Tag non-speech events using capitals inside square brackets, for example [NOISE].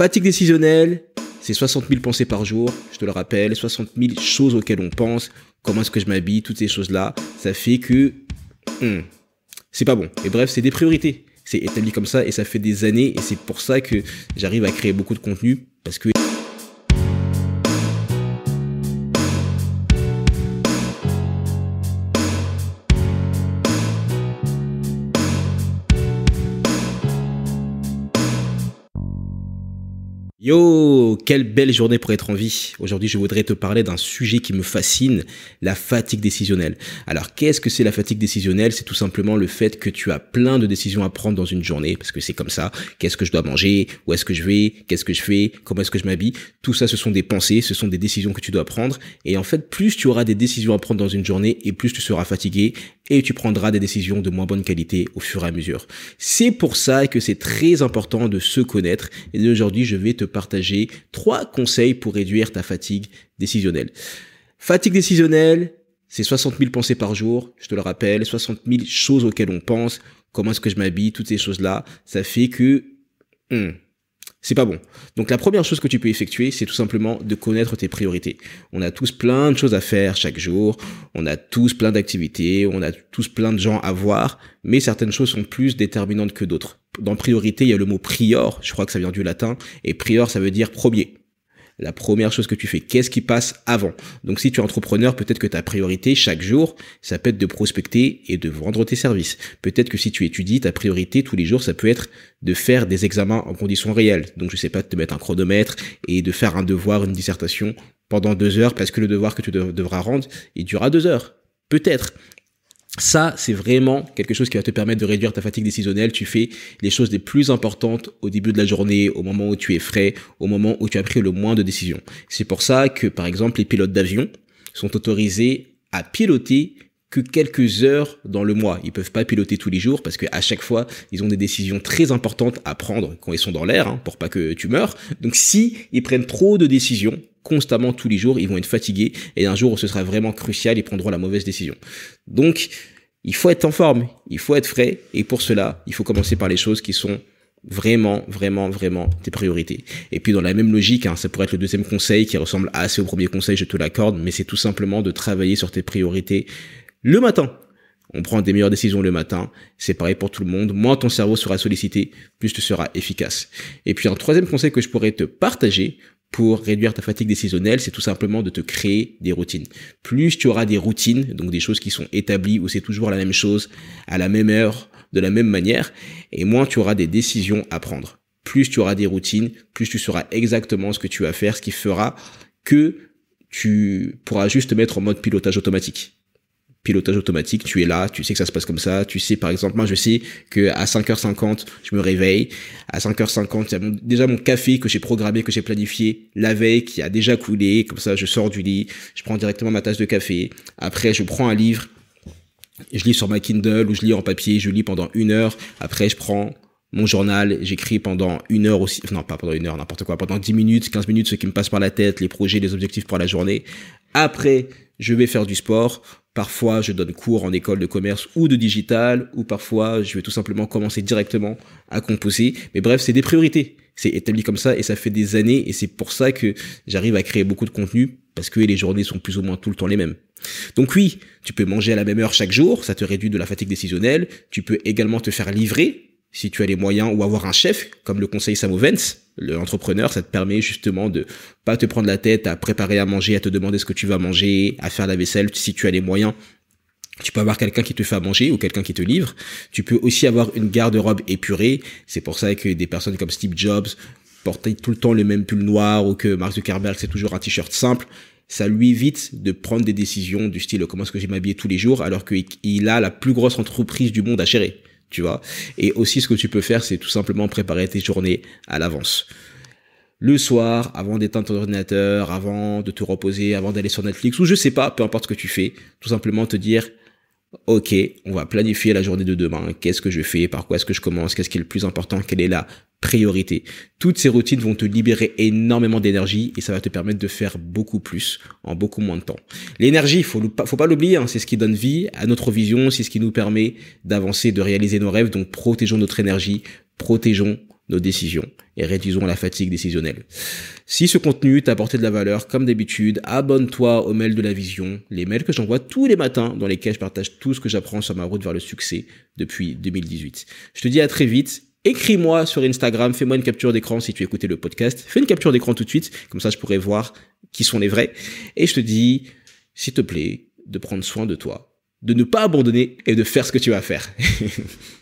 Fatigue décisionnelle, c'est 60 000 pensées par jour, je te le rappelle, 60 000 choses auxquelles on pense, comment est-ce que je m'habille, toutes ces choses-là, ça fait que hmm, c'est pas bon. Et bref, c'est des priorités. C'est établi comme ça et ça fait des années et c'est pour ça que j'arrive à créer beaucoup de contenu parce que Yo, quelle belle journée pour être en vie. Aujourd'hui, je voudrais te parler d'un sujet qui me fascine, la fatigue décisionnelle. Alors, qu'est-ce que c'est la fatigue décisionnelle? C'est tout simplement le fait que tu as plein de décisions à prendre dans une journée, parce que c'est comme ça. Qu'est-ce que je dois manger? Où est-ce que je vais? Qu'est-ce que je fais? Comment est-ce que je m'habille? Tout ça, ce sont des pensées, ce sont des décisions que tu dois prendre. Et en fait, plus tu auras des décisions à prendre dans une journée, et plus tu seras fatigué, et tu prendras des décisions de moins bonne qualité au fur et à mesure. C'est pour ça que c'est très important de se connaître. Et aujourd'hui, je vais te partager trois conseils pour réduire ta fatigue décisionnelle. Fatigue décisionnelle, c'est 60 000 pensées par jour, je te le rappelle, 60 000 choses auxquelles on pense, comment est-ce que je m'habille, toutes ces choses-là, ça fait que... Hmm, c'est pas bon. Donc la première chose que tu peux effectuer, c'est tout simplement de connaître tes priorités. On a tous plein de choses à faire chaque jour, on a tous plein d'activités, on a tous plein de gens à voir, mais certaines choses sont plus déterminantes que d'autres. Dans priorité, il y a le mot prior, je crois que ça vient du latin, et prior ça veut dire premier la première chose que tu fais, qu'est-ce qui passe avant? Donc si tu es entrepreneur, peut-être que ta priorité chaque jour, ça peut être de prospecter et de vendre tes services. Peut-être que si tu étudies, ta priorité tous les jours, ça peut être de faire des examens en conditions réelles. Donc je sais pas, de te mettre un chronomètre et de faire un devoir, une dissertation pendant deux heures parce que le devoir que tu devras rendre, il durera deux heures. Peut-être. Ça, c'est vraiment quelque chose qui va te permettre de réduire ta fatigue décisionnelle. Tu fais les choses les plus importantes au début de la journée, au moment où tu es frais, au moment où tu as pris le moins de décisions. C'est pour ça que, par exemple, les pilotes d'avion sont autorisés à piloter que quelques heures dans le mois. Ils peuvent pas piloter tous les jours parce que à chaque fois, ils ont des décisions très importantes à prendre quand ils sont dans l'air, hein, pour pas que tu meurs. Donc si ils prennent trop de décisions constamment tous les jours, ils vont être fatigués et un jour où ce sera vraiment crucial, ils prendront la mauvaise décision. Donc il faut être en forme, il faut être frais et pour cela, il faut commencer par les choses qui sont vraiment, vraiment, vraiment tes priorités. Et puis dans la même logique, hein, ça pourrait être le deuxième conseil qui ressemble assez au premier conseil, je te l'accorde, mais c'est tout simplement de travailler sur tes priorités le matin. On prend des meilleures décisions le matin. C'est pareil pour tout le monde. Moins ton cerveau sera sollicité, plus tu seras efficace. Et puis un troisième conseil que je pourrais te partager pour réduire ta fatigue décisionnelle, c'est tout simplement de te créer des routines. Plus tu auras des routines, donc des choses qui sont établies où c'est toujours la même chose, à la même heure, de la même manière, et moins tu auras des décisions à prendre. Plus tu auras des routines, plus tu sauras exactement ce que tu vas faire, ce qui fera que tu pourras juste te mettre en mode pilotage automatique pilotage automatique, tu es là, tu sais que ça se passe comme ça, tu sais par exemple moi je sais que à 5h50 je me réveille, à 5h50 il y a déjà mon café que j'ai programmé, que j'ai planifié la veille qui a déjà coulé, comme ça je sors du lit, je prends directement ma tasse de café, après je prends un livre, je lis sur ma Kindle ou je lis en papier, je lis pendant une heure, après je prends mon journal, j'écris pendant une heure aussi, non pas pendant une heure, n'importe quoi, pendant 10 minutes, 15 minutes, ce qui me passe par la tête, les projets, les objectifs pour la journée. Après, je vais faire du sport. Parfois, je donne cours en école de commerce ou de digital, ou parfois, je vais tout simplement commencer directement à composer. Mais bref, c'est des priorités. C'est établi comme ça et ça fait des années et c'est pour ça que j'arrive à créer beaucoup de contenu parce que les journées sont plus ou moins tout le temps les mêmes. Donc oui, tu peux manger à la même heure chaque jour, ça te réduit de la fatigue décisionnelle. Tu peux également te faire livrer si tu as les moyens ou avoir un chef, comme le conseil Samo Vance, l'entrepreneur, ça te permet justement de pas te prendre la tête à préparer à manger, à te demander ce que tu vas manger, à faire la vaisselle. Si tu as les moyens, tu peux avoir quelqu'un qui te fait à manger ou quelqu'un qui te livre. Tu peux aussi avoir une garde-robe épurée. C'est pour ça que des personnes comme Steve Jobs portaient tout le temps le même pull noir ou que Mark Zuckerberg c'est toujours un t-shirt simple. Ça lui évite de prendre des décisions du style comment est-ce que j'ai m'habiller tous les jours? alors qu'il a la plus grosse entreprise du monde à gérer tu vois. Et aussi, ce que tu peux faire, c'est tout simplement préparer tes journées à l'avance. Le soir, avant d'éteindre ton ordinateur, avant de te reposer, avant d'aller sur Netflix, ou je sais pas, peu importe ce que tu fais, tout simplement te dire, ok, on va planifier la journée de demain. Qu'est-ce que je fais? Par quoi est-ce que je commence? Qu'est-ce qui est le plus important? Quelle est la priorité? Toutes ces routines vont te libérer énormément d'énergie et ça va te permettre de faire beaucoup plus en beaucoup moins de temps. L'énergie, faut, faut pas l'oublier, hein, c'est ce qui donne vie à notre vision, c'est ce qui nous permet d'avancer, de réaliser nos rêves. Donc protégeons notre énergie, protégeons nos décisions et réduisons la fatigue décisionnelle. Si ce contenu t'a apporté de la valeur, comme d'habitude, abonne-toi aux mails de la vision, les mails que j'envoie tous les matins dans lesquels je partage tout ce que j'apprends sur ma route vers le succès depuis 2018. Je te dis à très vite. Écris-moi sur Instagram, fais-moi une capture d'écran si tu écoutais le podcast. Fais une capture d'écran tout de suite, comme ça je pourrais voir qui sont les vrais. Et je te dis, s'il te plaît, de prendre soin de toi, de ne pas abandonner et de faire ce que tu vas faire. [LAUGHS]